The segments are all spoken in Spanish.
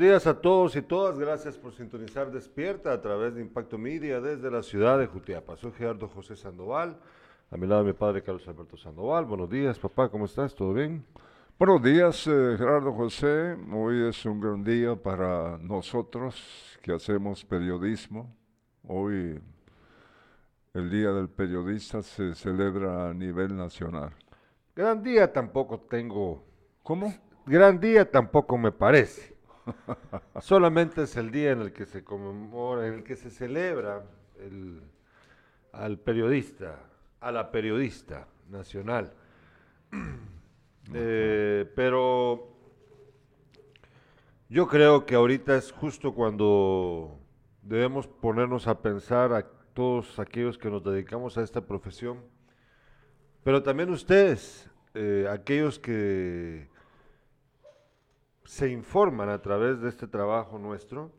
días a todos y todas. Gracias por sintonizar Despierta a través de Impacto Media desde la ciudad de Jutiapa. Soy Gerardo José Sandoval. A mi lado mi padre Carlos Alberto Sandoval. Buenos días, papá. ¿Cómo estás? ¿Todo bien? Buenos días, eh, Gerardo José. Hoy es un gran día para nosotros que hacemos periodismo. Hoy el Día del Periodista se celebra a nivel nacional. Gran día tampoco tengo. ¿Cómo? Gran día tampoco me parece. Solamente es el día en el que se conmemora, en el que se celebra el, al periodista, a la periodista nacional. Eh, pero yo creo que ahorita es justo cuando debemos ponernos a pensar a todos aquellos que nos dedicamos a esta profesión, pero también ustedes, eh, aquellos que se informan a través de este trabajo nuestro,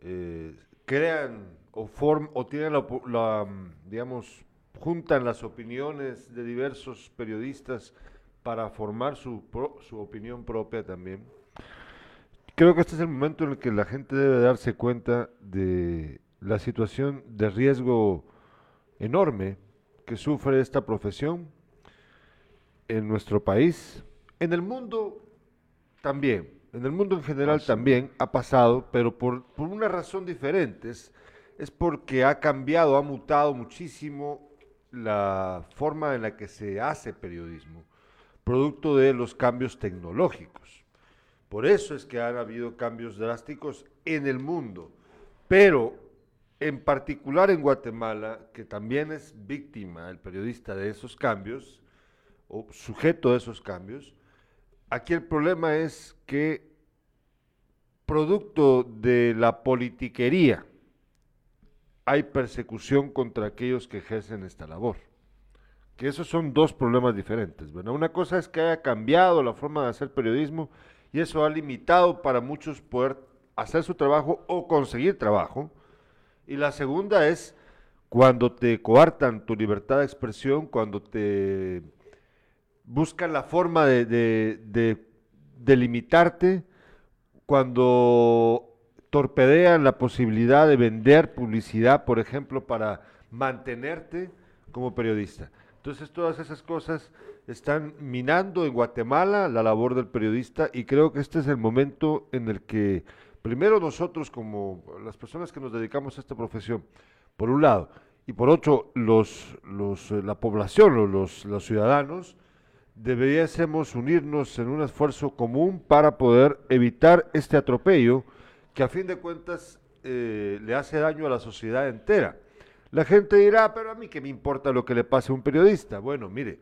eh, crean o, form, o tienen la, la, digamos, juntan las opiniones de diversos periodistas para formar su, pro, su opinión propia también. Creo que este es el momento en el que la gente debe darse cuenta de la situación de riesgo enorme que sufre esta profesión en nuestro país, en el mundo también, en el mundo en general también ha pasado, pero por, por una razón diferente. Es, es porque ha cambiado, ha mutado muchísimo la forma en la que se hace periodismo, producto de los cambios tecnológicos. Por eso es que han habido cambios drásticos en el mundo, pero en particular en Guatemala, que también es víctima el periodista de esos cambios, o sujeto de esos cambios, aquí el problema es que producto de la politiquería hay persecución contra aquellos que ejercen esta labor. Que esos son dos problemas diferentes. ¿verdad? Una cosa es que haya cambiado la forma de hacer periodismo y eso ha limitado para muchos poder hacer su trabajo o conseguir trabajo. Y la segunda es cuando te coartan tu libertad de expresión, cuando te buscan la forma de, de, de, de limitarte, cuando torpedean la posibilidad de vender publicidad, por ejemplo, para mantenerte como periodista. Entonces todas esas cosas están minando en Guatemala la labor del periodista y creo que este es el momento en el que primero nosotros como las personas que nos dedicamos a esta profesión, por un lado, y por otro, los, los, la población, los, los ciudadanos, deberíamos unirnos en un esfuerzo común para poder evitar este atropello que a fin de cuentas eh, le hace daño a la sociedad entera. La gente dirá, pero a mí qué me importa lo que le pase a un periodista. Bueno, mire,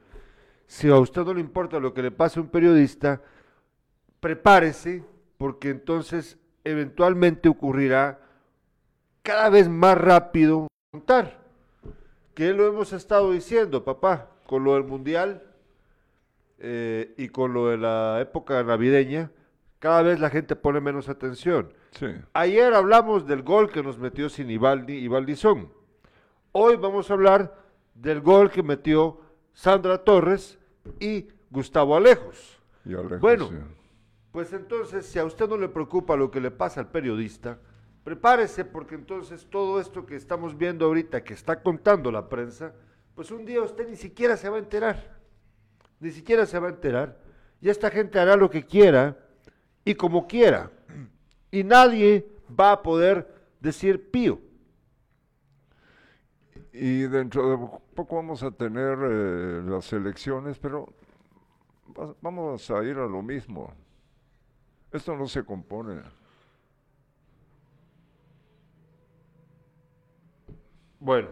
si a usted no le importa lo que le pase a un periodista, prepárese porque entonces eventualmente ocurrirá cada vez más rápido contar. Que lo hemos estado diciendo, papá, con lo del mundial eh, y con lo de la época navideña, cada vez la gente pone menos atención. Sí. Ayer hablamos del gol que nos metió sin Ivaldi y Valdizón. Hoy vamos a hablar del gol que metió Sandra Torres y Gustavo Alejos. Y Alejo, Bueno, sí. pues entonces, si a usted no le preocupa lo que le pasa al periodista, prepárese porque entonces todo esto que estamos viendo ahorita, que está contando la prensa, pues un día usted ni siquiera se va a enterar. Ni siquiera se va a enterar. Y esta gente hará lo que quiera y como quiera. Y nadie va a poder decir pío. Y dentro de poco vamos a tener eh, las elecciones, pero va- vamos a ir a lo mismo. Esto no se compone. Bueno,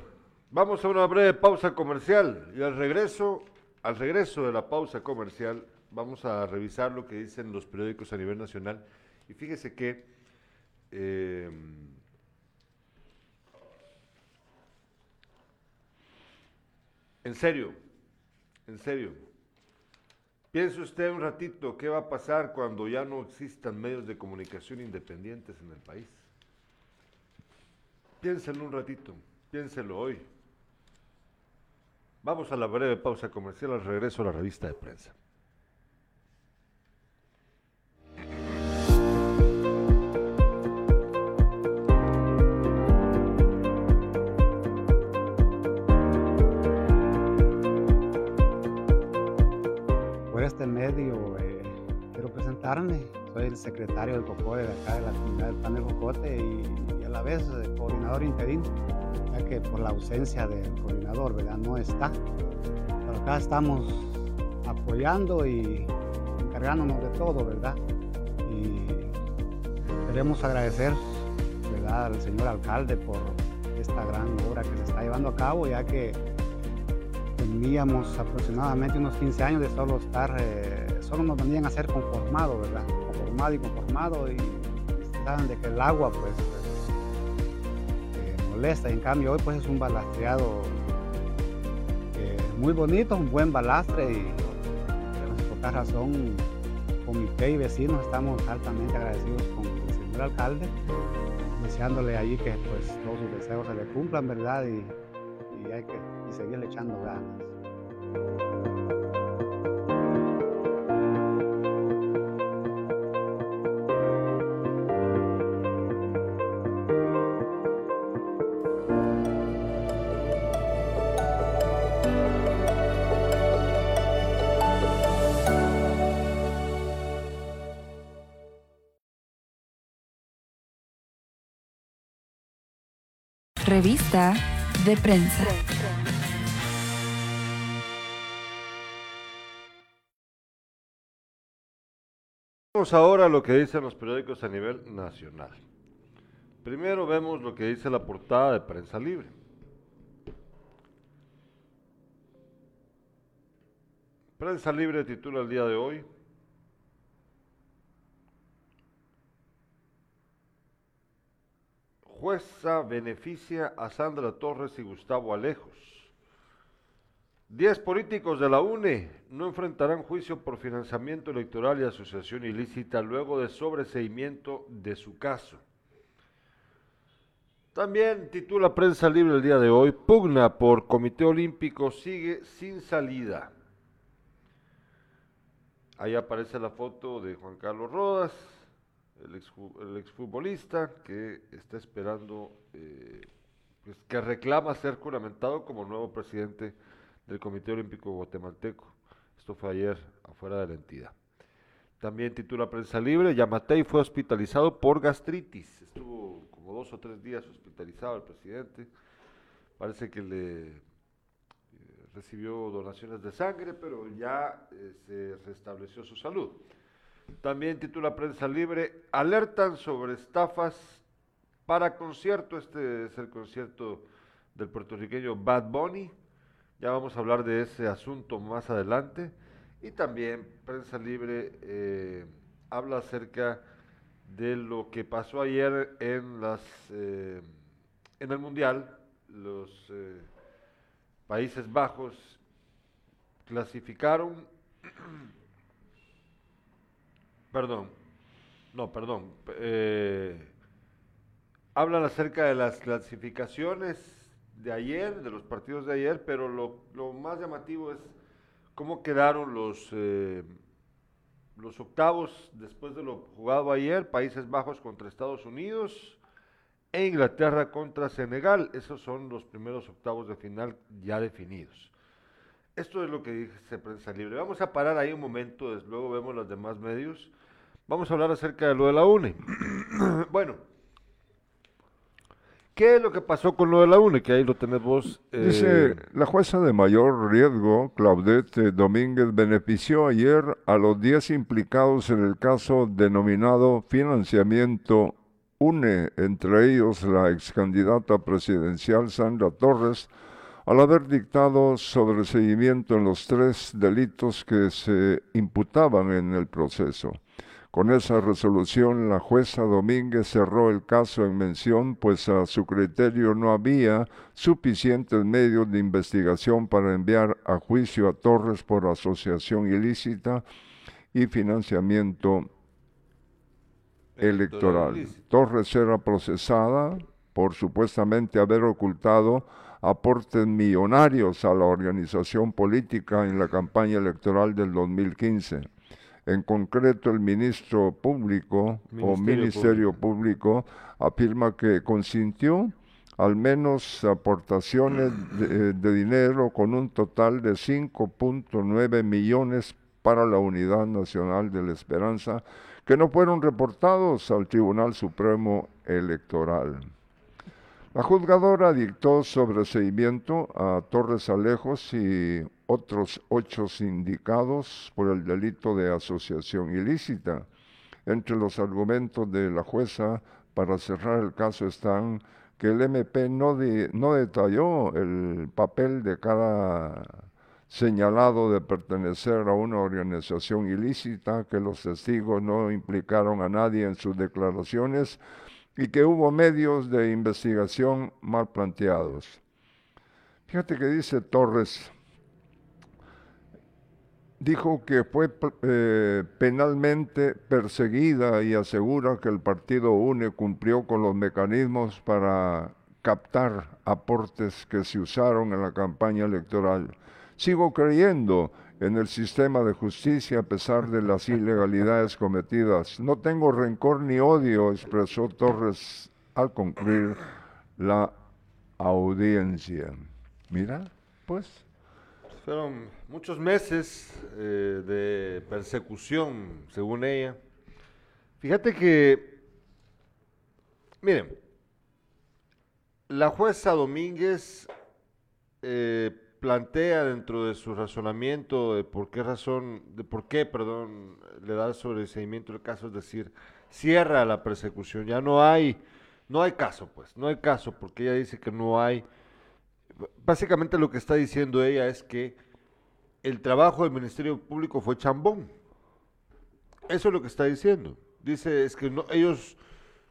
vamos a una breve pausa comercial y al regreso, al regreso de la pausa comercial, vamos a revisar lo que dicen los periódicos a nivel nacional. Y fíjese que eh, en serio, en serio, piense usted un ratito qué va a pasar cuando ya no existan medios de comunicación independientes en el país. Piénselo un ratito, piénselo hoy. Vamos a la breve pausa comercial, al regreso a la revista de prensa. Por este medio eh, quiero presentarme. Soy el secretario del COCODE de acá de la comunidad del Pan de Jocote y, la vez eh, coordinador interino, ya que por la ausencia del coordinador, ¿verdad? No está. Pero acá estamos apoyando y encargándonos de todo, ¿verdad? Y queremos agradecer, ¿verdad? Al señor alcalde por esta gran obra que se está llevando a cabo, ya que teníamos aproximadamente unos 15 años de solo estar, eh, solo nos venían a ser conformados, ¿verdad? Conformado y conformado y saben de que el agua pues en cambio hoy pues es un balastreado eh, muy bonito, un buen balastre y por esta razón comité y vecinos estamos altamente agradecidos con el señor alcalde, deseándole allí que pues todos sus deseos se le cumplan, ¿verdad? Y, hay que seguirle echando ganas. Revista de prensa. Vamos ahora lo que dicen los periódicos a nivel nacional. Primero vemos lo que dice la portada de Prensa Libre. Prensa Libre titula el día de hoy. Jueza beneficia a Sandra Torres y Gustavo Alejos. Diez políticos de la UNE no enfrentarán juicio por financiamiento electoral y asociación ilícita luego de sobreseimiento de su caso. También titula Prensa Libre el día de hoy, pugna por Comité Olímpico sigue sin salida. Ahí aparece la foto de Juan Carlos Rodas, el, ex, el exfutbolista que está esperando, eh, pues, que reclama ser juramentado como nuevo presidente del Comité Olímpico Guatemalteco. Esto fue ayer afuera de la entidad. También titula Prensa Libre, Yamatei fue hospitalizado por gastritis. Estuvo como dos o tres días hospitalizado el presidente. Parece que le eh, recibió donaciones de sangre, pero ya eh, se restableció su salud. También titula Prensa Libre, alertan sobre estafas para concierto. Este es el concierto del puertorriqueño Bad Bunny. Ya vamos a hablar de ese asunto más adelante. Y también Prensa Libre eh, habla acerca de lo que pasó ayer en, las, eh, en el Mundial. Los eh, Países Bajos clasificaron, perdón, no, perdón, hablan acerca de las clasificaciones de ayer, de los partidos de ayer, pero lo, más llamativo es cómo quedaron los, eh, los octavos después de lo jugado ayer, Países Bajos contra Estados Unidos e Inglaterra contra Senegal. Esos son los primeros octavos de final ya definidos. Esto es lo que dice Prensa Libre. Vamos a parar ahí un momento, luego vemos los demás medios. Vamos a hablar acerca de lo de la UNE. bueno, ¿Qué es lo que pasó con lo de la UNE? Que ahí lo tenés vos. Eh... Dice, la jueza de mayor riesgo, Claudette Domínguez, benefició ayer a los 10 implicados en el caso denominado financiamiento UNE, entre ellos la ex candidata presidencial Sandra Torres, al haber dictado sobreseguimiento en los tres delitos que se imputaban en el proceso. Con esa resolución, la jueza Domínguez cerró el caso en mención, pues a su criterio no había suficientes medios de investigación para enviar a juicio a Torres por asociación ilícita y financiamiento electoral. Torres era procesada por supuestamente haber ocultado aportes millonarios a la organización política en la campaña electoral del 2015. En concreto, el ministro público o Ministerio Público afirma que consintió al menos aportaciones de, de, dinero con un total de 5.9 millones para la Unidad Nacional de la Esperanza que no fueron reportados al Tribunal Supremo Electoral. La juzgadora dictó sobreseimiento a Torres Alejos y otros ocho sindicados por el delito de asociación ilícita. Entre los argumentos de la jueza para cerrar el caso están que el MP no, no detalló el papel de cada señalado de pertenecer a una organización ilícita, que los testigos no implicaron a nadie en sus declaraciones y que hubo medios de investigación mal planteados. Fíjate que dice Torres, dijo que fue eh, penalmente perseguida y asegura que el partido UNE cumplió con los mecanismos para captar aportes que se usaron en la campaña electoral. Sigo creyendo en el sistema de justicia a pesar de las ilegalidades cometidas. No tengo rencor ni odio, expresó Torres al concluir la audiencia. Mira, pues. Fueron muchos meses eh, de persecución, según ella. Fíjate que, miren, la jueza Domínguez eh, plantea dentro de su razonamiento de por qué razón, de por qué, perdón, le da sobreseimiento el caso, es decir, cierra la persecución, ya no hay, no hay caso, pues, no hay caso, porque ella dice que no hay, básicamente lo que está diciendo ella es que el trabajo del Ministerio Público fue chambón, eso es lo que está diciendo, dice, es que no, ellos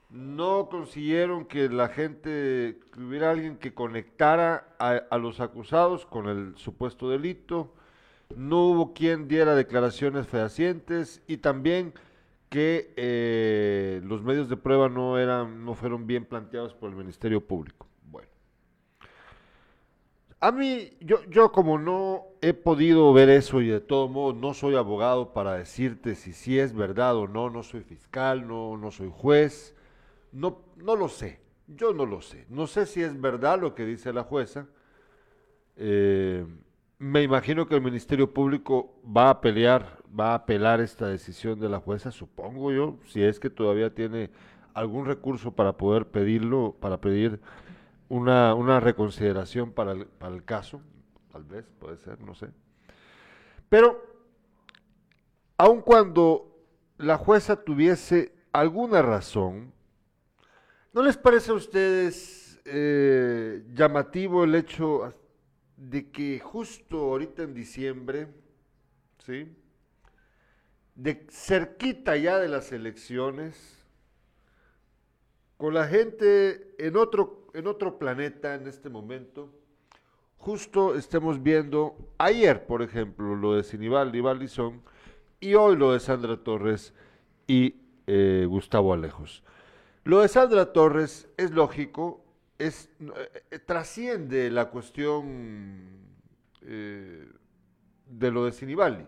no consiguieron que la gente, que hubiera alguien que conectara a, los acusados con el supuesto delito, no hubo quien diera declaraciones fehacientes y también que eh, los medios de prueba no eran, no fueron bien planteados por el Ministerio Público. Bueno, a mí, yo, yo como no he podido ver eso y de todo modo no soy abogado para decirte si sí es verdad o no, no soy fiscal, no, no soy juez no, no lo sé, yo no lo sé. No sé si es verdad lo que dice la jueza. Eh, me imagino que el Ministerio Público va a pelear, va a apelar esta decisión de la jueza, supongo yo, si es que todavía tiene algún recurso para poder pedirlo, para pedir una, una reconsideración para el, para el caso, tal vez, puede ser, no sé. Pero, aun cuando la jueza tuviese alguna razón, ¿No les parece a ustedes eh, llamativo el hecho de que justo ahorita en diciembre, ¿sí? De cerquita ya de las elecciones, con la gente en otro, en otro planeta en este momento, justo estemos viendo ayer, por ejemplo, lo de Sinibaldi Baldizón y hoy lo de Sandra Torres y eh, Gustavo Alejos. Lo de Sandra Torres es lógico, es, eh, trasciende la cuestión eh, de lo de Sinibaldi,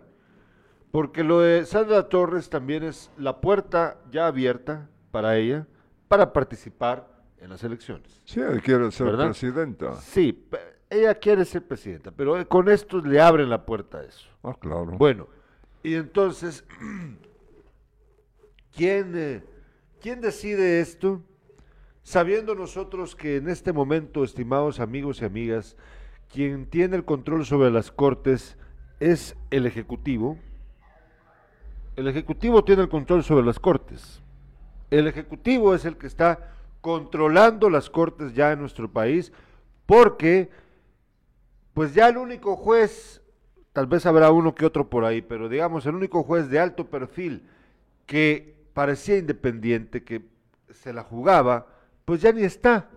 porque lo de Sandra Torres también es la puerta ya abierta para ella para participar en las elecciones. Sí, ella quiere ser presidenta. Sí, ella quiere ser presidenta, pero con esto le abren la puerta a eso. Ah, claro. Bueno, y entonces, ¿quién... Eh, ¿Quién decide esto? Sabiendo nosotros que en este momento, estimados amigos y amigas, quien tiene el control sobre las cortes es el Ejecutivo. El Ejecutivo tiene el control sobre las cortes. El Ejecutivo es el que está controlando las cortes ya en nuestro país porque pues ya el único juez, tal vez habrá uno que otro por ahí, pero digamos el único juez de alto perfil que parecía independiente, que se la jugaba, pues ya ni está.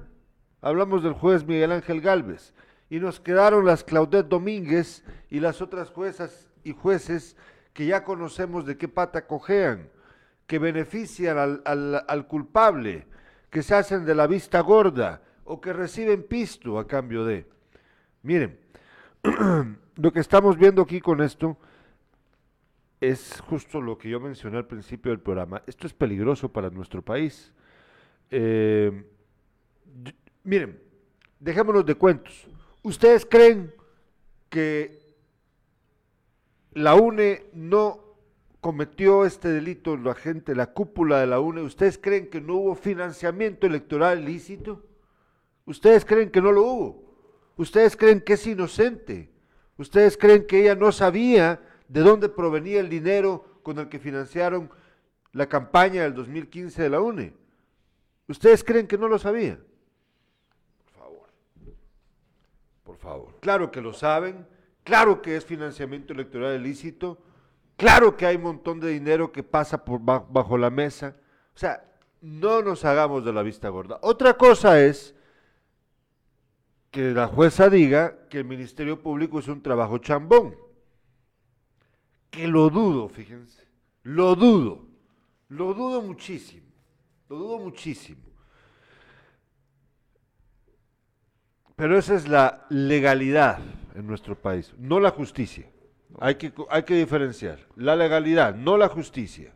Hablamos del juez Miguel Ángel Galvez y nos quedaron las Claudette Domínguez y las otras juezas y jueces que ya conocemos de qué pata cojean, que benefician al, al, al culpable, que se hacen de la vista gorda o que reciben pisto a cambio de. Miren, lo que estamos viendo aquí con esto es justo lo que yo mencioné al principio del programa. Esto es peligroso para nuestro país. Eh, miren, dejémonos de cuentos. ¿Ustedes creen que la UNE no cometió este delito, la gente, la cúpula de la UNE? ¿Ustedes creen que no hubo financiamiento electoral ilícito? ¿Ustedes creen que no lo hubo? ¿Ustedes creen que es inocente? ¿Ustedes creen que ella no sabía de dónde provenía el dinero con el que financiaron la campaña del 2015 de la UNE? ¿Ustedes creen que no lo sabía? Por favor. Por favor. Claro que lo saben, claro que es financiamiento electoral ilícito, claro que hay un montón de dinero que pasa por ba- bajo la mesa. O sea, no nos hagamos de la vista gorda. Otra cosa es que la jueza diga que el Ministerio Público es un trabajo chambón. Que lo dudo, fíjense. Lo dudo. Lo dudo muchísimo. Lo dudo muchísimo. Pero esa es la legalidad en nuestro país, no la justicia. Hay que, hay que diferenciar. La legalidad, no la justicia.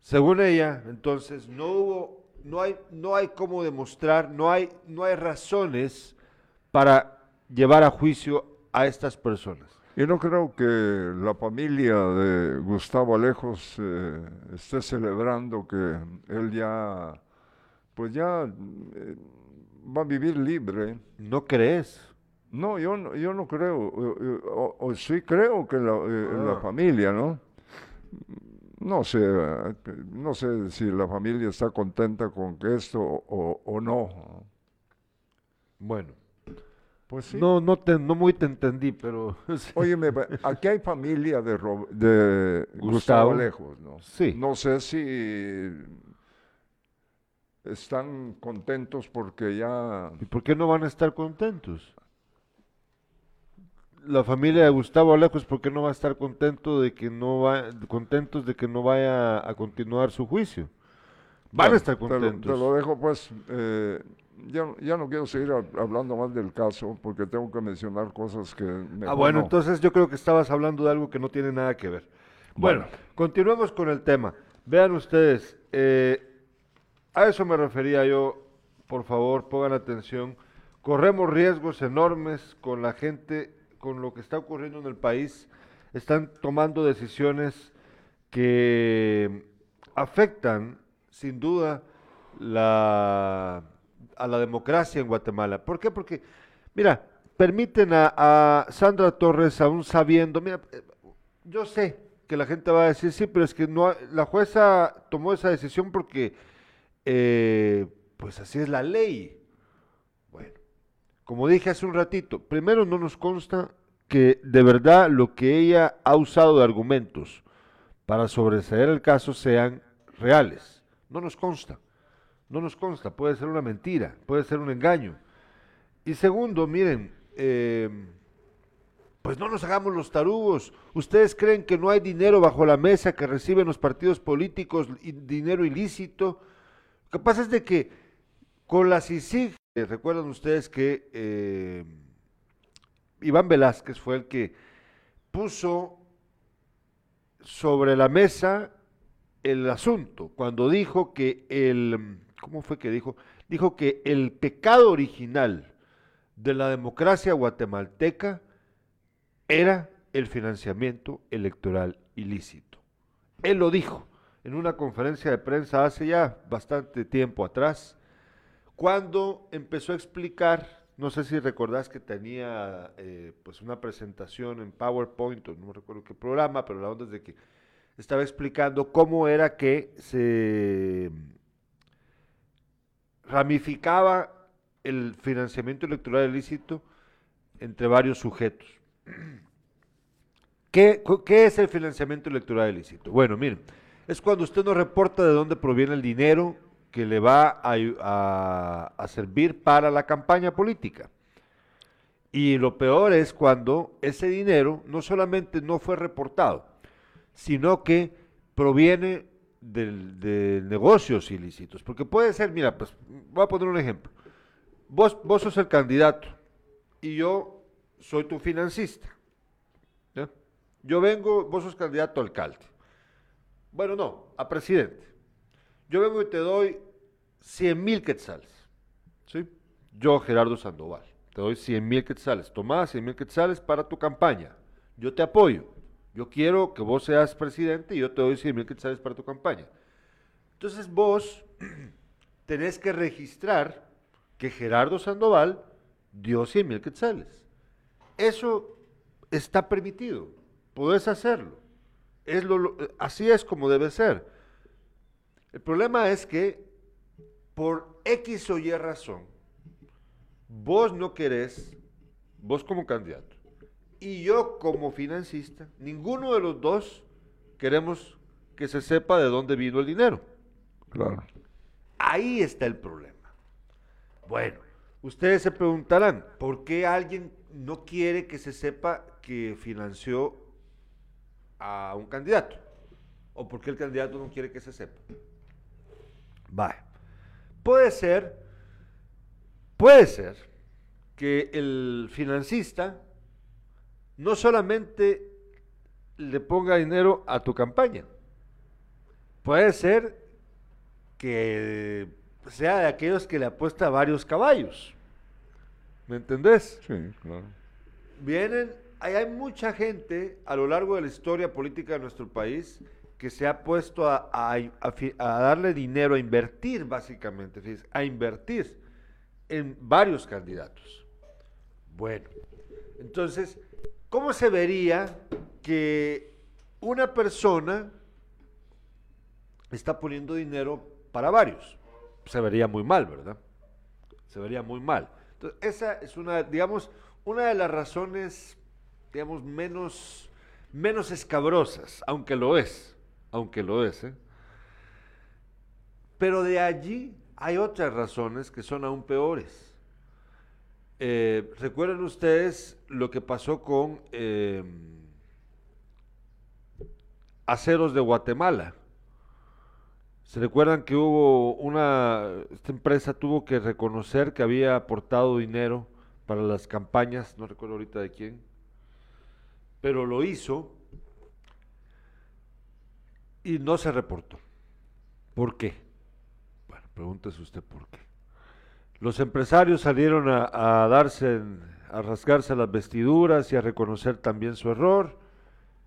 Según ella, entonces, no hubo, no hay, no hay cómo demostrar, no hay, no hay razones para llevar a juicio a estas personas. Y no creo que la familia de Gustavo Alejos eh, esté celebrando que él ya, pues ya eh, va a vivir libre. ¿No crees? No, yo no, yo no creo, eh, o, o sí creo que la, eh, la Ah. familia, ¿no? No sé, no sé si la familia está contenta con que esto o, o no. Bueno, Pues sí. no, no, te, no muy te entendí, pero sí. Óyeme, aquí hay familia de, Ro- de Gustavo Gustavo. Alejos, ¿no? Sí. No sé si están contentos porque ya... ¿Y por qué no van a estar contentos? La familia de Gustavo Alejos, ¿por qué no va a estar contento de que no va, contentos de que no vaya a continuar su juicio? Van Bueno, a estar te lo- contentos. Te lo, dejo pues, eh, ya, ya no quiero seguir hab- hablando más del caso porque tengo que mencionar cosas que... Ah, mejor bueno, no. entonces yo creo que estabas hablando de algo que no tiene nada que ver. Bueno, Bueno. continuemos con el tema. Vean ustedes, eh, a eso me refería yo, por favor, pongan atención. Corremos riesgos enormes con la gente, con lo que está ocurriendo en el país. Están tomando decisiones que afectan, sin duda, la, a la democracia en Guatemala. ¿Por qué? Porque, mira, permiten a, Sandra Torres, aún sabiendo, mira, eh, yo sé que la gente va a decir, sí, pero es que no, la jueza tomó esa decisión porque, eh, pues así es la ley. Bueno, como dije hace un ratito, primero no nos consta que de verdad lo que ella ha usado de argumentos para sobreseer el caso sean reales. No nos consta. No nos consta. Puede ser una mentira, puede ser un engaño. Y segundo, miren, eh, pues no nos hagamos los tarugos. ¿Ustedes creen que no hay dinero bajo la mesa que reciben los partidos políticos, dinero ilícito? Lo que pasa es de que con la CICIG, recuerdan ustedes que eh, Iván Velázquez fue el que puso sobre la mesa el asunto cuando dijo que el, ¿cómo fue que dijo? Dijo que el pecado original de la democracia guatemalteca era el financiamiento electoral ilícito. Él lo dijo en una conferencia de prensa hace ya bastante tiempo atrás, cuando empezó a explicar, no sé si recordás que tenía eh, pues una presentación en PowerPoint, o no recuerdo qué programa, pero la onda es de que estaba explicando cómo era que se ramificaba el financiamiento electoral ilícito entre varios sujetos. ¿Qué, es el financiamiento electoral ilícito? Bueno, miren, es cuando usted no reporta de dónde proviene el dinero que le va a- a servir para la campaña política. Y lo peor es cuando ese dinero no solamente no fue reportado, sino que proviene del- de negocios ilícitos. Porque puede ser, mira, pues voy a poner un ejemplo. Vos, vos sos el candidato y yo soy tu financista. Yo vengo, vos sos candidato a alcalde. Bueno, no, a presidente. Yo vengo y te doy 100 mil quetzales. ¿sí? Yo, Gerardo Sandoval, te doy 100 mil quetzales. Tomá 100 mil quetzales para tu campaña. Yo te apoyo. Yo quiero que vos seas presidente y yo te doy 100 mil quetzales para tu campaña. Entonces vos tenés que registrar que Gerardo Sandoval dio 100 mil quetzales. Eso está permitido. Podés hacerlo. Es lo- así es como debe ser. El problema es que por X o Y razón, vos no querés, vos como candidato, y yo como financista, ninguno de los dos queremos que se sepa de dónde vino el dinero. Claro. Ahí está el problema. Bueno, ustedes se preguntarán, ¿por qué alguien no quiere que se sepa que financió a un candidato? ¿O por qué el candidato no quiere que se sepa? Vaya. Puede ser, puede ser que el financista no solamente le ponga dinero a tu campaña, puede ser que sea de aquellos que le apuesta a varios caballos. ¿Me entendés? Sí, claro. Vienen, hay, hay mucha gente a lo largo de la historia política de nuestro país que se ha puesto a, a- a fi- a darle dinero, a invertir básicamente, a invertir en varios candidatos. Bueno, entonces, ¿cómo se vería que una persona está poniendo dinero para varios? Se vería muy mal, ¿verdad? Se vería muy mal. Entonces, esa es una, digamos, una de las razones, digamos, menos, menos escabrosas, aunque lo es, aunque lo es, ¿eh? Pero de allí hay otras razones que son aún peores. Eh, Recuerden ustedes lo que pasó con eh, Aceros de Guatemala. ¿Se recuerdan que hubo una, esta empresa tuvo que reconocer que había aportado dinero para las campañas, no recuerdo ahorita de quién, pero lo hizo y no se reportó. ¿Por qué? Bueno, pregúntese usted por qué. Los empresarios salieron a, darse, a rasgarse las vestiduras y a reconocer también su error.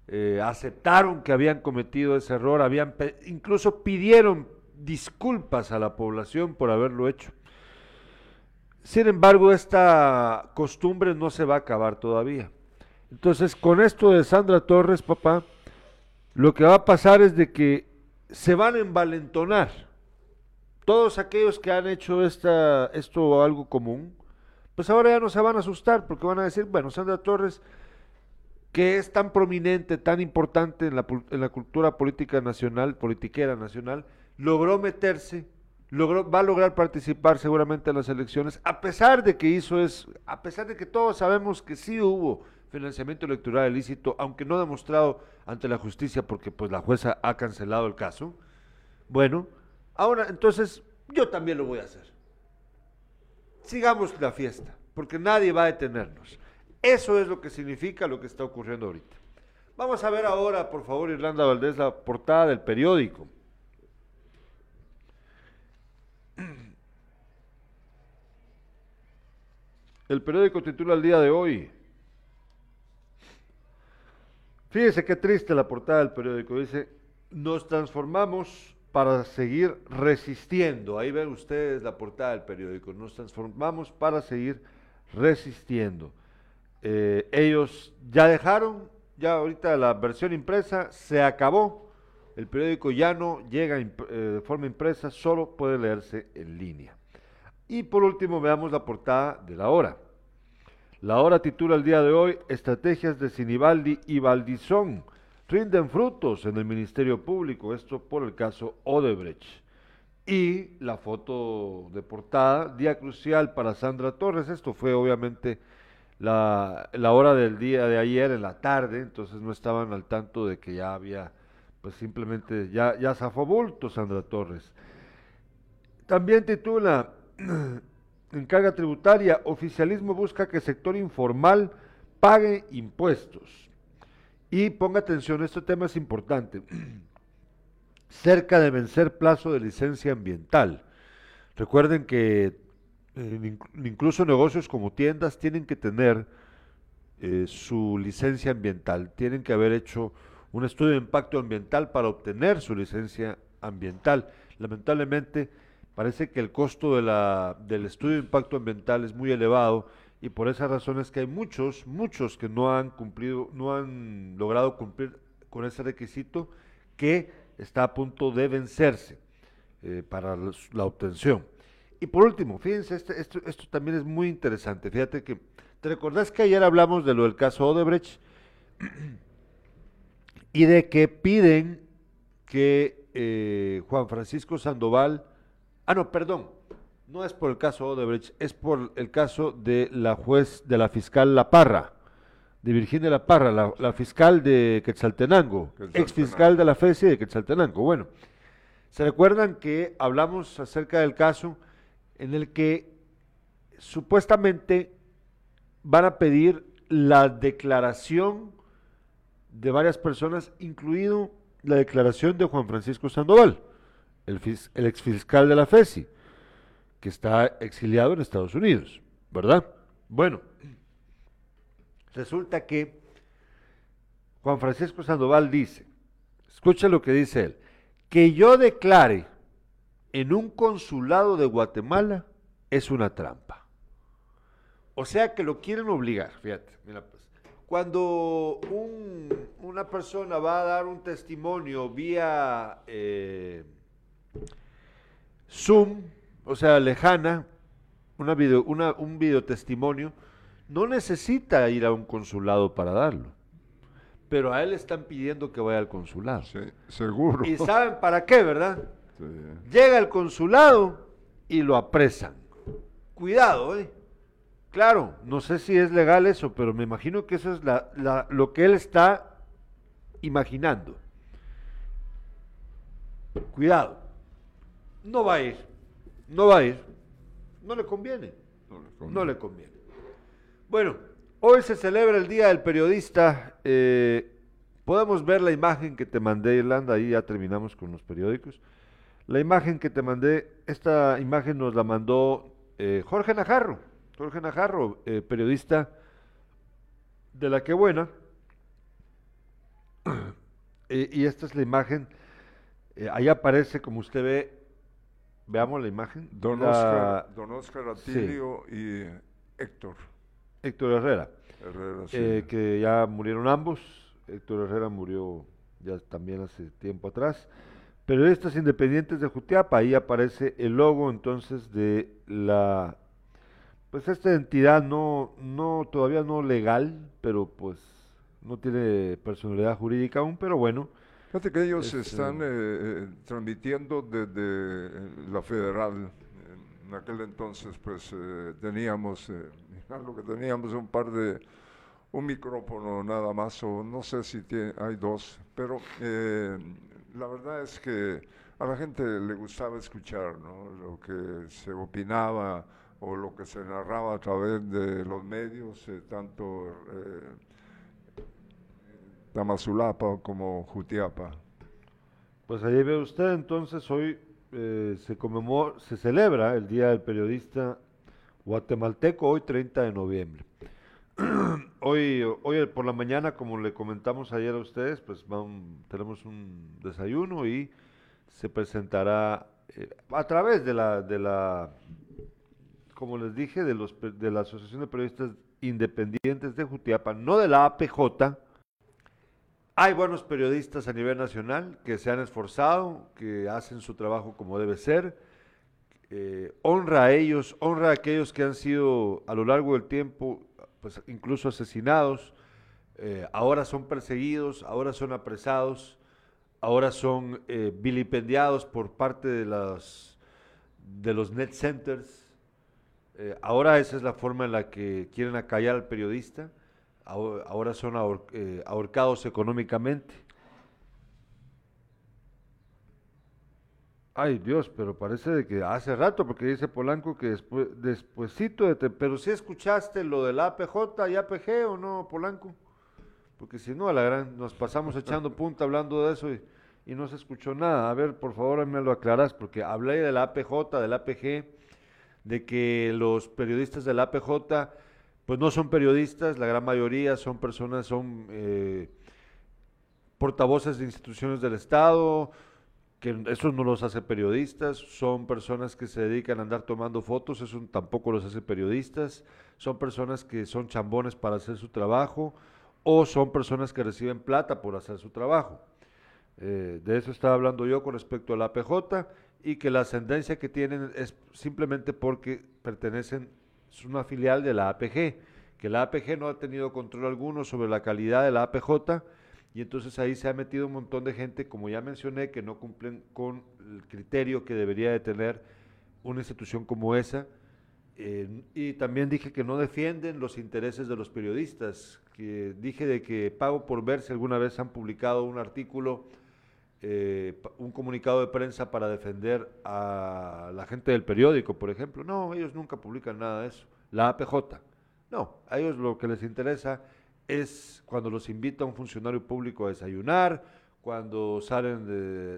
Eh, aceptaron que habían cometido ese error, habían incluso pidieron disculpas a la población por haberlo hecho. Sin embargo, esta costumbre no se va a acabar todavía. Entonces, con esto de Sandra Torres, papá, lo que va a pasar es de que se van a envalentonar todos aquellos que han hecho esta, esto algo común, pues ahora ya no se van a asustar porque van a decir, bueno, Sandra Torres, que es tan prominente, tan importante en la, en la cultura política nacional, politiquera nacional, logró meterse, logró, va a lograr participar seguramente en las elecciones, a pesar de que hizo es, a pesar de que todos sabemos que sí hubo financiamiento electoral ilícito, aunque no demostrado ante la justicia porque pues la jueza ha cancelado el caso. Bueno, ahora entonces yo también lo voy a hacer. Sigamos la fiesta, porque nadie va a detenernos. Eso es lo que significa lo que está ocurriendo ahorita. Vamos a ver ahora, por favor, Irlanda Valdés, la portada del periódico. El periódico titula el día de hoy. Fíjese qué triste la portada del periódico. Dice, nos transformamos para seguir resistiendo. Ahí ven ustedes la portada del periódico. Nos transformamos para seguir resistiendo. Eh, ellos ya dejaron, ya ahorita la versión impresa se acabó. El periódico ya no llega eh, de forma impresa, solo puede leerse en línea. Y por último veamos la portada de la hora. La hora titula el día de hoy Estrategias de Sinibaldi y Valdizón rinden frutos en el Ministerio Público, esto por el caso Odebrecht. Y la foto de portada, día crucial para Sandra Torres, esto fue obviamente la, la hora del día de ayer en la tarde, entonces no estaban al tanto de que ya había pues simplemente ya, ya zafó bulto Sandra Torres. También titula, en carga tributaria, oficialismo busca que el sector informal pague impuestos. Y ponga atención, este tema es importante. Cerca de vencer plazo de licencia ambiental. Recuerden que eh, incluso negocios como tiendas tienen que tener eh, su licencia ambiental, tienen que haber hecho un estudio de impacto ambiental para obtener su licencia ambiental. Lamentablemente, parece que el costo de la, del estudio de impacto ambiental es muy elevado y por esa razón es que hay muchos, muchos que no han cumplido, no han logrado cumplir con ese requisito que está a punto de vencerse eh, para la obtención. Y por último, fíjense, este, esto, esto también es muy interesante. Fíjate que, ¿te recordás que ayer hablamos de lo del caso Odebrecht? y de que piden que eh, Juan Francisco Sandoval, ah no, perdón, no es por el caso Odebrecht, es por el caso de la juez, de la fiscal La Parra, de Virginia La Parra, la, fiscal de Quetzaltenango, ex fiscal de la FESI de Quetzaltenango. Bueno, ¿se recuerdan que hablamos acerca del caso? en el que supuestamente van a pedir la declaración de varias personas, incluido la declaración de Juan Francisco Sandoval, el, el exfiscal de la FESI, que está exiliado en Estados Unidos, ¿verdad? Bueno, resulta que Juan Francisco Sandoval dice, escucha lo que dice él, que yo declare en un consulado de Guatemala es una trampa. O sea que lo quieren obligar, fíjate, mira pues. Cuando una persona va a dar un testimonio vía eh, Zoom, o sea, lejana, una video, una, un videotestimonio, no necesita ir a un consulado para darlo. Pero a él están pidiendo que vaya al consulado. Sí, seguro. ¿Y saben para qué, verdad? Llega al consulado y lo apresan. Cuidado, ¿eh? Claro, no sé si es legal eso, pero me imagino que eso es lo que él está imaginando. Cuidado. No va a ir. No va a ir. No le conviene. No le conviene. Bueno, hoy se celebra el Día del Periodista. Eh, podemos ver la imagen que te mandé, Irlanda. Ahí ya terminamos con los periódicos. La imagen que te mandé, esta imagen nos la mandó eh, Jorge Najarro, Jorge Najarro, eh, periodista de La Que Buena. y esta es la imagen, ahí aparece, como usted ve, veamos la imagen. Don, Oscar, Don Atilio y Héctor. Héctor Herrera. Herrera sí. que ya murieron ambos. Héctor Herrera murió ya también hace tiempo atrás. Periodistas Independientes de Jutiapa, ahí aparece el logo entonces de la, pues esta entidad no, no, todavía no legal, pero pues no tiene personalidad jurídica aún, pero bueno. Fíjate que ellos están eh, eh, transmitiendo desde la federal. En aquel entonces pues eh, teníamos, lo que teníamos un par de, un micrófono nada más, o no sé si tiene, hay dos, pero la verdad es que a la gente le gustaba escuchar lo que se opinaba o lo que se narraba a través de los medios, eh, tanto eh, Tamazulapa como Jutiapa. Pues ahí ve usted, entonces hoy eh, se conmemora, se celebra el Día del Periodista Guatemalteco, hoy 30 de noviembre. hoy, hoy por la mañana, como le comentamos ayer a ustedes, pues tenemos un desayuno y se presentará eh, a través de la, de la, como les dije, de, los, de la Asociación de Periodistas Independientes de Jutiapa, no de la APJ. Hay buenos periodistas a nivel nacional que se han esforzado, que hacen su trabajo como debe ser. Eh, honra a ellos, honra a aquellos que han sido a lo largo del tiempo pues incluso asesinados, eh, ahora son perseguidos, ahora son apresados, ahora son eh, vilipendiados por parte de, las, de los net centers. Ahora esa es la forma en la que quieren acallar al periodista, ahora son ahorcados económicamente. Ay Dios, pero parece de que hace rato, porque dice Polanco que después, despuesito de... Pero si escuchaste lo del APJ y APG o no, Polanco? Porque si no, a la gran, nos pasamos echando punta hablando de eso y, y no se escuchó nada. A ver, por favor, me lo aclaras, porque hablé del APJ, del APG, de que los periodistas del APJ, pues no son periodistas, la gran mayoría son personas, son eh, portavoces de instituciones del Estado, que eso no los hace periodistas, son personas que se dedican a andar tomando fotos, eso tampoco los hace periodistas, son personas que son chambones para hacer su trabajo o son personas que reciben plata por hacer su trabajo. Eh, de eso estaba hablando yo con respecto a la APJ y que la ascendencia que tienen es simplemente porque pertenecen, es una filial de la APG, que la APG no ha tenido control alguno sobre la calidad de la APJ y entonces ahí se ha metido un montón de gente, como ya mencioné, que no cumplen con el criterio que debería de tener una institución como esa. Eh, y también dije que no defienden los intereses de los periodistas, que dije de que pago por ver si alguna vez han publicado un artículo, eh, un comunicado de prensa para defender a la gente del periódico, por ejemplo. No, ellos nunca publican nada de eso. La APJ. No, a ellos lo que les interesa es cuando los invita un funcionario público a desayunar, cuando salen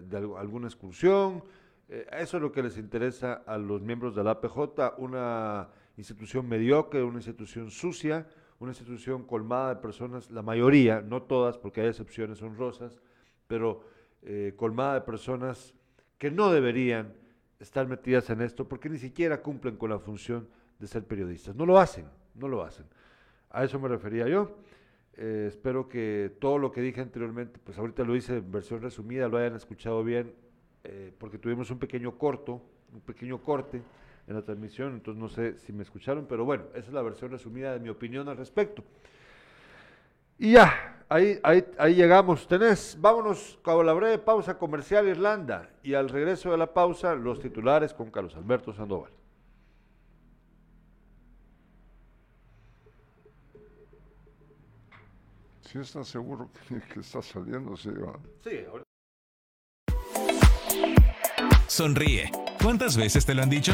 de, alguna excursión. Eh, eso es lo que les interesa a los miembros de la APJ, una institución mediocre, una institución sucia, una institución colmada de personas, la mayoría, no todas, porque hay excepciones honrosas, pero eh, colmada de personas que no deberían estar metidas en esto porque ni siquiera cumplen con la función de ser periodistas. No lo hacen, no lo hacen. A eso me refería yo. Eh, espero que todo lo que dije anteriormente, pues ahorita lo hice en versión resumida, lo hayan escuchado bien, eh, porque tuvimos un pequeño corto, un pequeño corte en la transmisión, entonces no sé si me escucharon, pero bueno, esa es la versión resumida de mi opinión al respecto. Y ya, ahí, ahí, ahí llegamos. Tenés, vámonos con la breve pausa comercial Irlanda y al regreso de la pausa, los titulares con Carlos Alberto Sandoval. ¿Sí estás seguro que, está saliendo? Sí, sí Sonríe. ¿Cuántas veces te lo han dicho?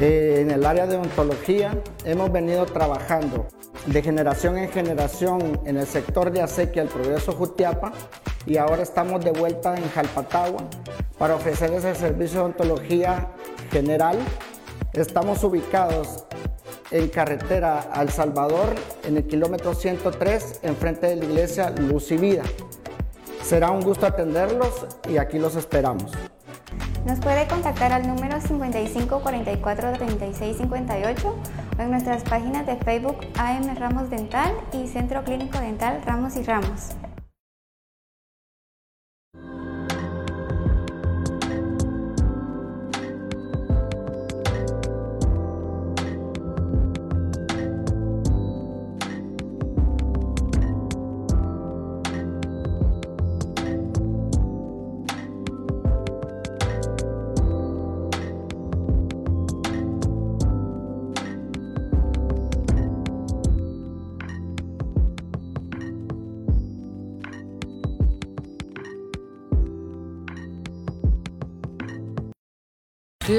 Eh, en el área de ontología hemos venido trabajando de generación en generación en el sector de acequia el Progreso Jutiapa y ahora estamos de vuelta en Jalpatagua para ofrecer ese servicio de ontología general. Estamos ubicados en carretera al Salvador, en el kilómetro 103, enfrente de la iglesia Luz y Vida. Será un gusto atenderlos y aquí los esperamos. Nos puede contactar al número 55 44 36 58 o en nuestras páginas de Facebook AM Ramos Dental y Centro Clínico Dental Ramos y Ramos.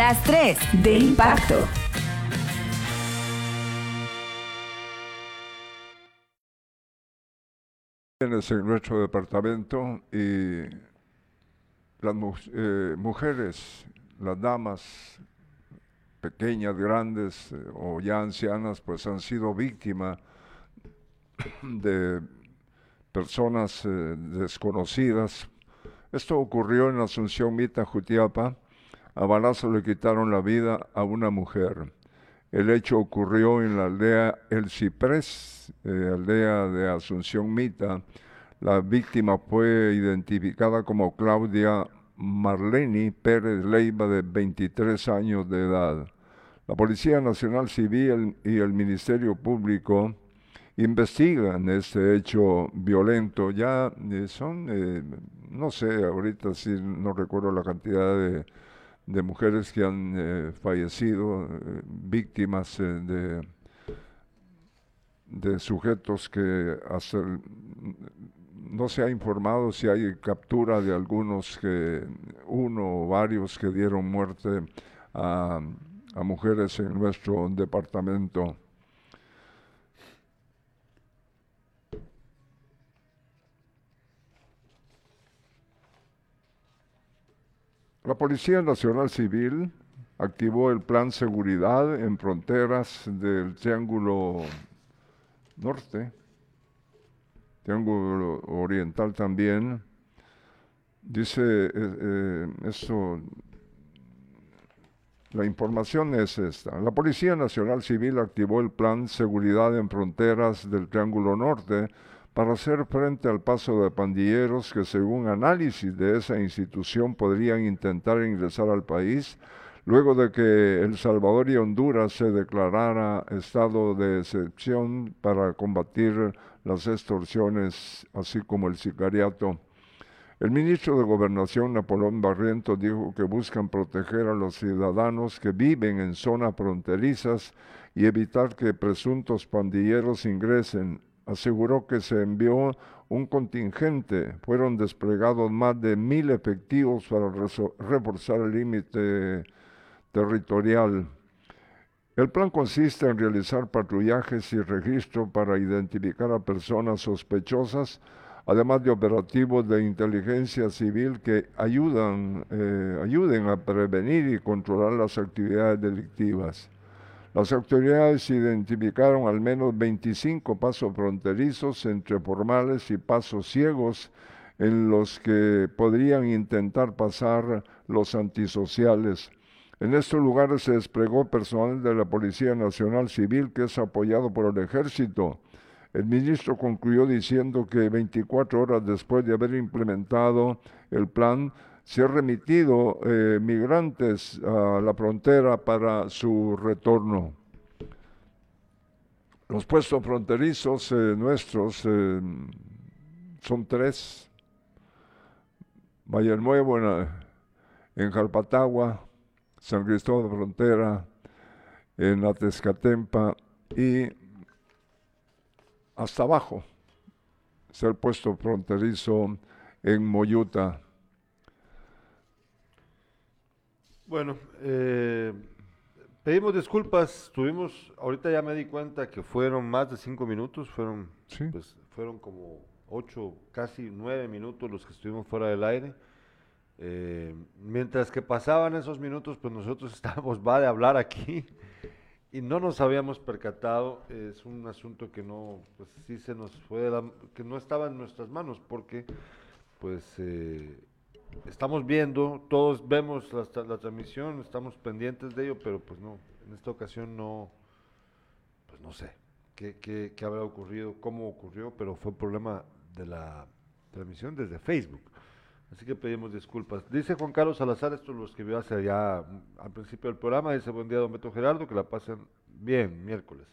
Las tres de impacto. En nuestro departamento y las eh, mujeres, las damas pequeñas, grandes eh, o ya ancianas, pues han sido víctimas de personas eh, desconocidas. Esto ocurrió en Asunción Mita, Jutiapa, a balazo le quitaron la vida a una mujer. El hecho ocurrió en la aldea El Ciprés, eh, aldea de Asunción Mita. La víctima fue identificada como Claudia Marleni Pérez Leiva, de 23 años de edad. La Policía Nacional Civil y el Ministerio Público investigan este hecho violento. Ya eh, son, eh, no sé, ahorita sí no recuerdo la cantidad de, de mujeres que han eh, fallecido, víctimas de, de sujetos que no se ha informado si hay captura de algunos que, uno o varios que dieron muerte a mujeres en nuestro departamento. La Policía Nacional Civil activó el plan seguridad en fronteras del Triángulo Norte Triángulo Oriental también. Dice eh, eh, esto, la información es esta. La Policía Nacional Civil activó el Plan Seguridad en Fronteras del Triángulo Norte para hacer frente al paso de pandilleros que según análisis de esa institución podrían intentar ingresar al país luego de que El Salvador y Honduras se declarara estado de excepción para combatir las extorsiones, así como el sicariato. El ministro de Gobernación, Napoleón Barriento, dijo que buscan proteger a los ciudadanos que viven en zonas fronterizas y evitar que presuntos pandilleros ingresen. Aseguró que se envió un contingente, fueron desplegados más de mil efectivos para reforzar el límite territorial. El plan consiste en realizar patrullajes y registro para identificar a personas sospechosas, además de operativos de inteligencia civil que ayudan, eh, ayuden a prevenir y controlar las actividades delictivas. Las autoridades identificaron al menos 25 pasos fronterizos entre formales y pasos ciegos en los que podrían intentar pasar los antisociales. En estos lugares se desplegó personal de la Policía Nacional Civil que es apoyado por el Ejército. El ministro concluyó diciendo que 24 horas después de haber implementado el plan, se han remitido eh, migrantes a la frontera para su retorno. Los puestos fronterizos eh, nuestros eh, son tres. Valle Nuevo en, en Jalpatagua, San Cristóbal de Frontera, en Atezcatempa y hasta abajo, ser puesto fronterizo en Moyuta. Bueno, eh, pedimos disculpas, tuvimos, ahorita ya me di cuenta que fueron más de cinco minutos, fueron, pues, fueron como ocho, casi nueve minutos los que estuvimos fuera del aire. Eh, mientras que pasaban esos minutos, pues nosotros estábamos, va de hablar aquí y no nos habíamos percatado. Es un asunto que no, pues sí se nos fue, que no estaba en nuestras manos porque, pues, eh, estamos viendo, todos vemos la, transmisión, estamos pendientes de ello, pero pues no, en esta ocasión no, pues no sé qué, qué, qué habrá ocurrido, cómo ocurrió, pero fue un problema de la transmisión desde Facebook. Así que pedimos disculpas. Dice Juan Carlos Salazar, esto lo escribió hace ya mm, al principio del programa, dice buen día don Beto Gerardo, que la pasen bien miércoles.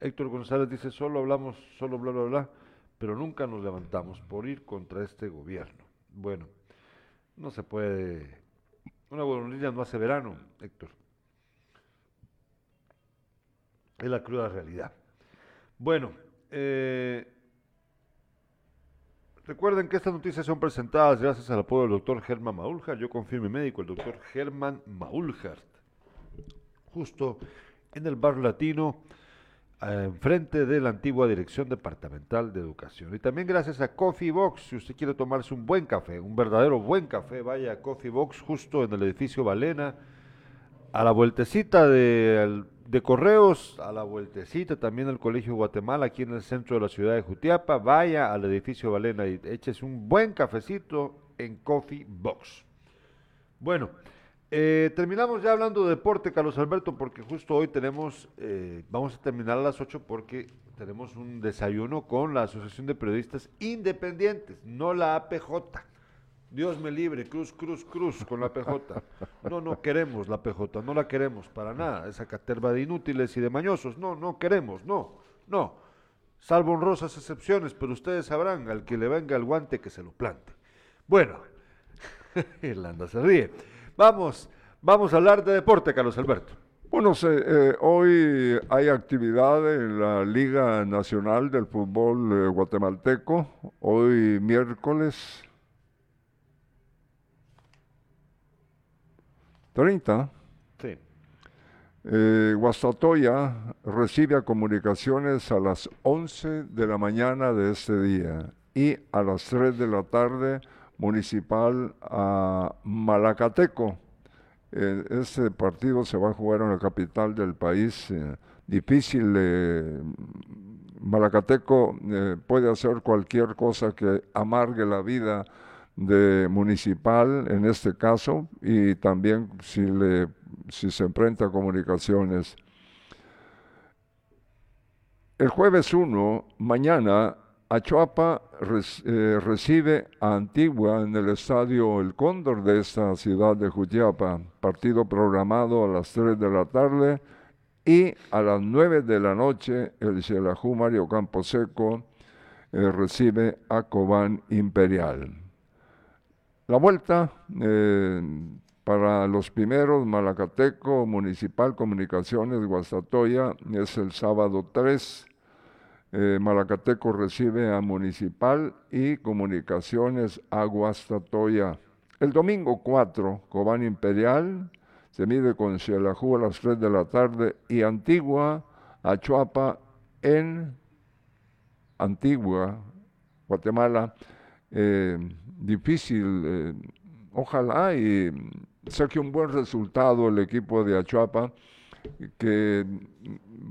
Héctor González dice, solo hablamos, solo bla, bla, bla, pero nunca nos levantamos por ir contra este gobierno. Bueno, no se puede, una golondrina no hace verano, Héctor. Es la cruda realidad. Bueno, eh, Recuerden que estas noticias son presentadas gracias al apoyo del doctor Germán Maulhart. Yo confío en mi médico, el doctor Germán Maulhart. Justo en el bar latino, enfrente de la antigua Dirección Departamental de Educación. Y también gracias a Coffee Box. Si usted quiere tomarse un buen café, un verdadero buen café, vaya a Coffee Box justo en el edificio Valena, a la vueltecita de correos a la vueltecita también al Colegio Guatemala, aquí en el centro de la ciudad de Jutiapa. Vaya al edificio Valena y échese un buen cafecito en Coffee Box. Bueno, eh, terminamos ya hablando de deporte, Carlos Alberto, porque justo hoy tenemos, eh, vamos a terminar a las 8 porque tenemos un desayuno con la Asociación de Periodistas Independientes, no la APJ, Dios me libre, cruz, cruz, cruz, con la PJ. No, no queremos la PJ, no la queremos para nada, esa caterva de inútiles y de mañosos. No, no queremos, no, no. Salvo honrosas excepciones, pero ustedes sabrán, al que le venga el guante que se lo plante. Bueno, Irlanda se ríe. Vamos, vamos a hablar de deporte, Carlos Alberto. Bueno, se- eh, hoy hay actividad en la Liga Nacional del Fútbol eh, Guatemalteco. Hoy miércoles 30. Sí. Eh, Guastatoya recibe a comunicaciones a las 11 de la mañana de este día y a las 3 de la tarde municipal a Malacateco. Eh, este partido se va a jugar en la capital del país. eh, difícil. eh, Malacateco eh, puede hacer cualquier cosa que amargue la vida de municipal en este caso y también si, le, si se enfrenta a comunicaciones. El jueves 1, mañana, Achuapa eh, recibe a Antigua en el estadio El Cóndor de esta ciudad de Jutiapa. Partido programado a las 3 de la tarde y a las 9 de la noche el Xelajú Mario Camposeco eh, recibe a Cobán Imperial. La vuelta eh, para los primeros, Malacateco, Municipal Comunicaciones, Guastatoya, es el sábado 3. Eh, Malacateco recibe a Municipal y Comunicaciones a Guastatoya. El domingo 4, Cobán Imperial se mide con Xelajú a las 3 de la tarde y Antigua a en Antigua, Guatemala. Eh, difícil, eh, ojalá y saque un buen resultado el equipo de Achuapa, que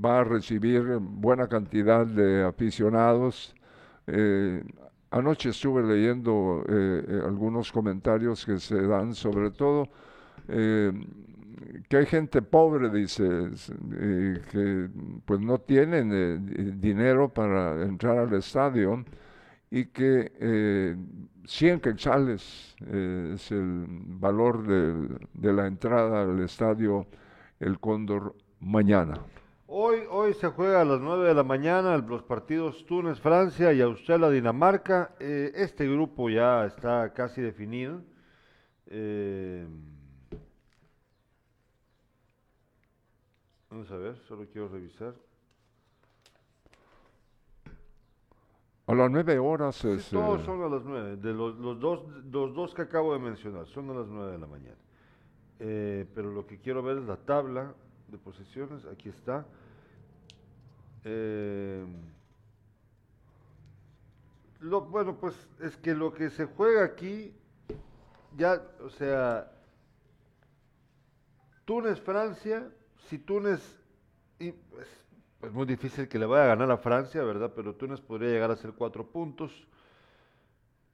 va a recibir buena cantidad de aficionados. Eh, anoche estuve leyendo eh, eh, algunos comentarios que se dan, sobre todo que hay gente pobre, dice, que pues no tienen di- dinero para entrar al estadio y que eh, 100 quetzales es el valor de la entrada al estadio El Cóndor mañana. Hoy, hoy se juega a las 9 de la mañana los partidos Túnez, Francia y Australia, Dinamarca. Eh, este grupo ya está casi definido. Eh, vamos a ver, solo quiero revisar. A las 9 horas Sí, es... todos eh, son a las 9, de los, los dos, los dos que acabo de mencionar, son a las 9 de la mañana. Eh, pero lo que quiero ver es la tabla de posiciones, aquí está. Eh, bueno, pues es que lo que se juega aquí, ya, o sea, Túnez, Francia, si Túnez, y, pues, es muy difícil que le vaya a ganar a Francia, ¿verdad? Pero Túnez podría llegar a ser cuatro puntos.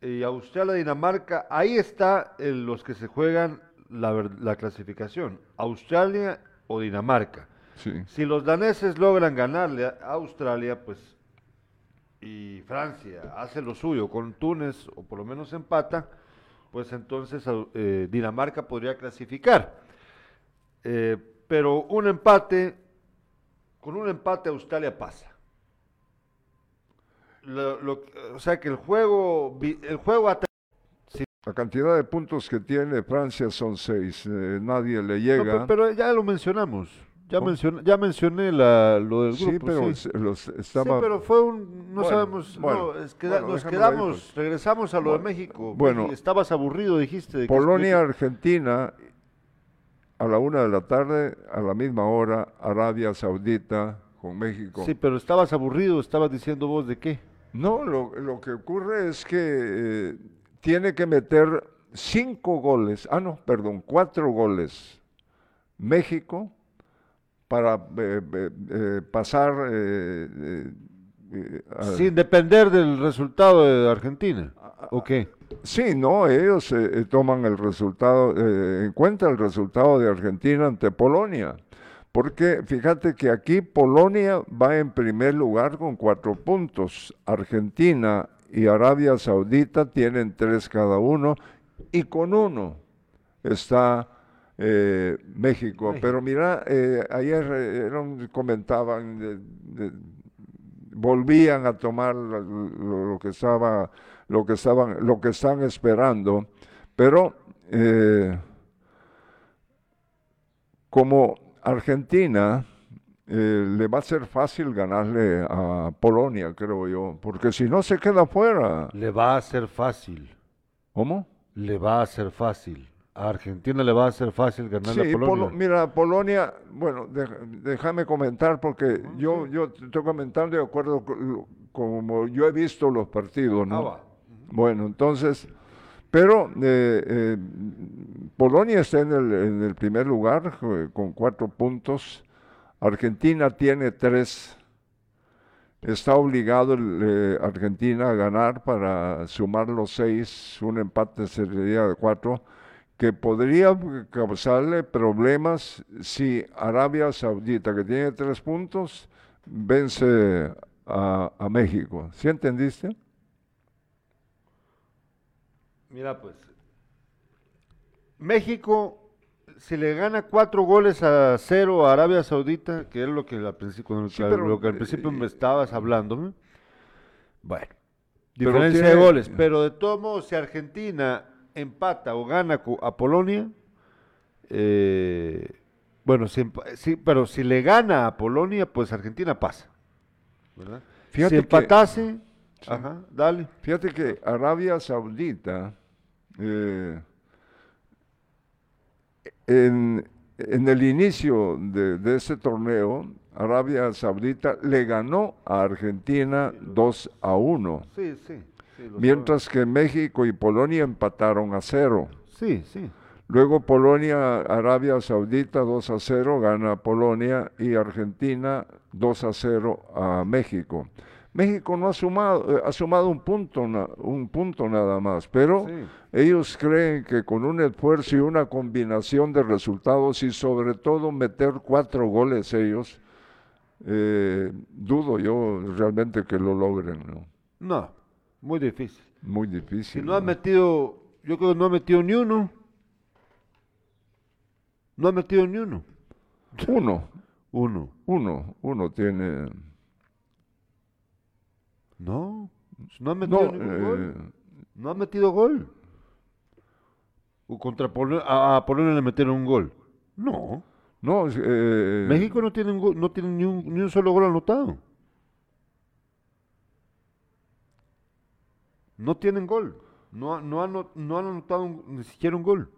Y Australia, Dinamarca, ahí está eh, los que se juegan la, clasificación, Australia o Dinamarca. sí. Si los daneses logran ganarle a Australia, pues, y Francia hace lo suyo con Túnez, o por lo menos empata, pues entonces eh, Dinamarca podría clasificar. Eh, pero un empate, con un empate Australia pasa. Lo- lo- o sea que el juego, el juego La cantidad de puntos que tiene Francia son 6. nadie le llega. pe- pero, ya lo mencionamos. Ya, ¿Cómo? mencioné, ya mencioné la, lo del sí, grupo. pero sí. los Sí, estaba... pero fue un. No Bueno, sabemos. bueno, no, es que da- bueno, nos ahí, quedamos. pues. Regresamos a lo de México. bueno. Estabas aburrido, dijiste. de Polonia, Argentina, a la una de la tarde, a la misma hora, Arabia Saudita con México. sí, pero estabas aburrido. Estabas diciendo vos de qué. No, lo, lo que ocurre es que eh, tiene que meter cinco goles, ah, no, perdón, cuatro goles México para eh, eh, eh, pasar eh, a- Sin depender del resultado de Argentina. ¿O qué? Sí, no, ellos toman el resultado, en cuenta el resultado de Argentina ante Polonia. Porque fíjate que aquí Polonia va en primer lugar con cuatro puntos. Argentina y Arabia Saudita tienen tres cada uno y con uno está eh, México. Pero mira, eh, ayer eh, comentaban, de- de- volvían a tomar lo, lo- lo que estaba, lo que estaban, lo que están esperando, pero eh, como Argentina eh, le va a ser fácil ganarle a Polonia, creo yo, porque si no se queda fuera. Le va a ser fácil. ¿Cómo? Le va a ser fácil. A Argentina le va a ser fácil ganarle Sí, a Polonia. Polo- mira, Polonia, bueno, déjame comentar porque yo, yo te estoy comentando de acuerdo con como yo he visto los partidos, ¿no? Ah, va. Bueno, entonces, pero eh, eh, Polonia está en el, en el primer lugar eh, con cuatro puntos, Argentina tiene tres, está obligado eh, Argentina a ganar para sumar los seis, un empate sería de cuatro, que podría causarle problemas si Arabia Saudita, que tiene tres puntos, vence a, a México. ¿Sí entendiste? Mira, pues. México, si le gana cuatro goles a cero a Arabia Saudita, que es lo que al principio, lo Sí, que- pero, lo que al eh, principio me eh, estabas hablando, ¿no? Bueno, diferencia de goles, pero de todos modos, si Argentina empata o gana a Polonia, eh, bueno, si sí, pero si le gana a Polonia, pues Argentina pasa. ¿verdad? Fíjate si que- empatase, ajá, dale. Fíjate que Arabia Saudita, eh, en, en el inicio de, de este torneo, Arabia Saudita le ganó a Argentina 2 a 1, Sí, sí. sí, mientras que México y Polonia empataron a 0. Sí, sí. Luego Polonia, Arabia Saudita 2 a 0 gana Polonia y Argentina 2 a 0 a México. México no ha sumado, eh, ha sumado un punto, un punto nada más, pero Sí. ellos creen que con un esfuerzo y una combinación de resultados y sobre todo meter cuatro goles ellos, eh, dudo yo realmente que lo logren, ¿no? No, muy difícil. Muy Si difícil. no ha metido, yo creo que no ha metido ni uno. No ha metido ni uno. Uno, Uno. uno, uno tiene... No, no ha metido No, ningún gol. eh, No ha metido gol. O contra Polonia, a, a Polonia le metieron un gol. No. no, eh, México no tiene, un gol- no tiene ni, un, ni un solo gol anotado. No tienen gol. No, no, han, no han anotado un- ni siquiera un gol.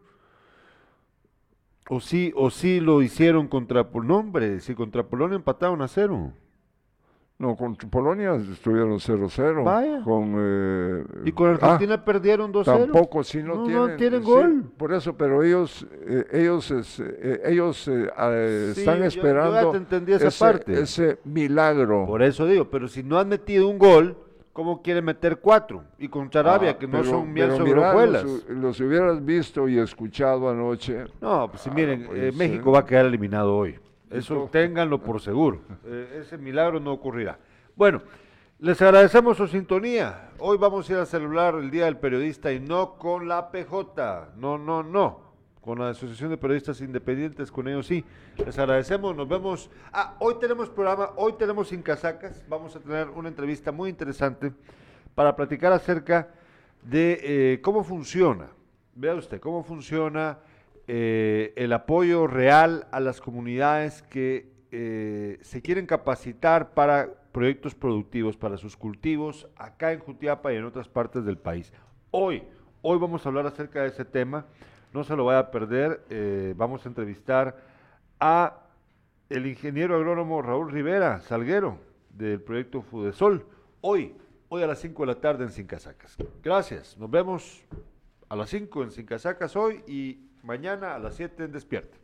O sí, o sí lo hicieron contra Pol- no, hombre, si contra Polonia empataron a cero. No, con Polonia estuvieron 0-0. Vaya. Con, eh, Y con ah, Argentina perdieron 2-0. tampoco, si no, No, no tienen, tienen sí, gol. por eso, pero ellos, eh, ellos, es- eh, ellos eh, eh, Sí, están yo- yo ya esperando te entendí esa ese, parte. ese milagro. Por eso digo, pero si no han metido un gol, ¿cómo quieren meter cuatro? Y contra Arabia, Ah, que no pero- son miel sobre. Los, los hubieras visto y escuchado anoche. No, pues si miren, pues, eh. México va a quedar eliminado hoy. Eso ténganlo por seguro. Eh, ese milagro no ocurrirá. Bueno, les agradecemos su sintonía. Hoy vamos a ir a celebrar el Día del Periodista y no con la PJ. No, no, no. Con la Asociación de Periodistas Independientes, con ellos sí. Les agradecemos, nos vemos. Ah, hoy tenemos programa, hoy tenemos Sin Casacas. Vamos a tener una entrevista muy interesante para platicar acerca de eh, cómo funciona. Vea usted, cómo funciona eh, el apoyo real a las comunidades que eh, se quieren capacitar para proyectos productivos, para sus cultivos, acá en Jutiapa y en otras partes del país. Hoy, hoy vamos a hablar acerca de ese tema, no se lo vaya a perder, eh, vamos a entrevistar a el ingeniero agrónomo Raúl Rivera Salguero del proyecto Fudesol, hoy, hoy a las 5 de la tarde en Sin Casacas. Gracias, nos vemos a las 5 en Sin Casacas hoy y mañana a las 7 en Despierta.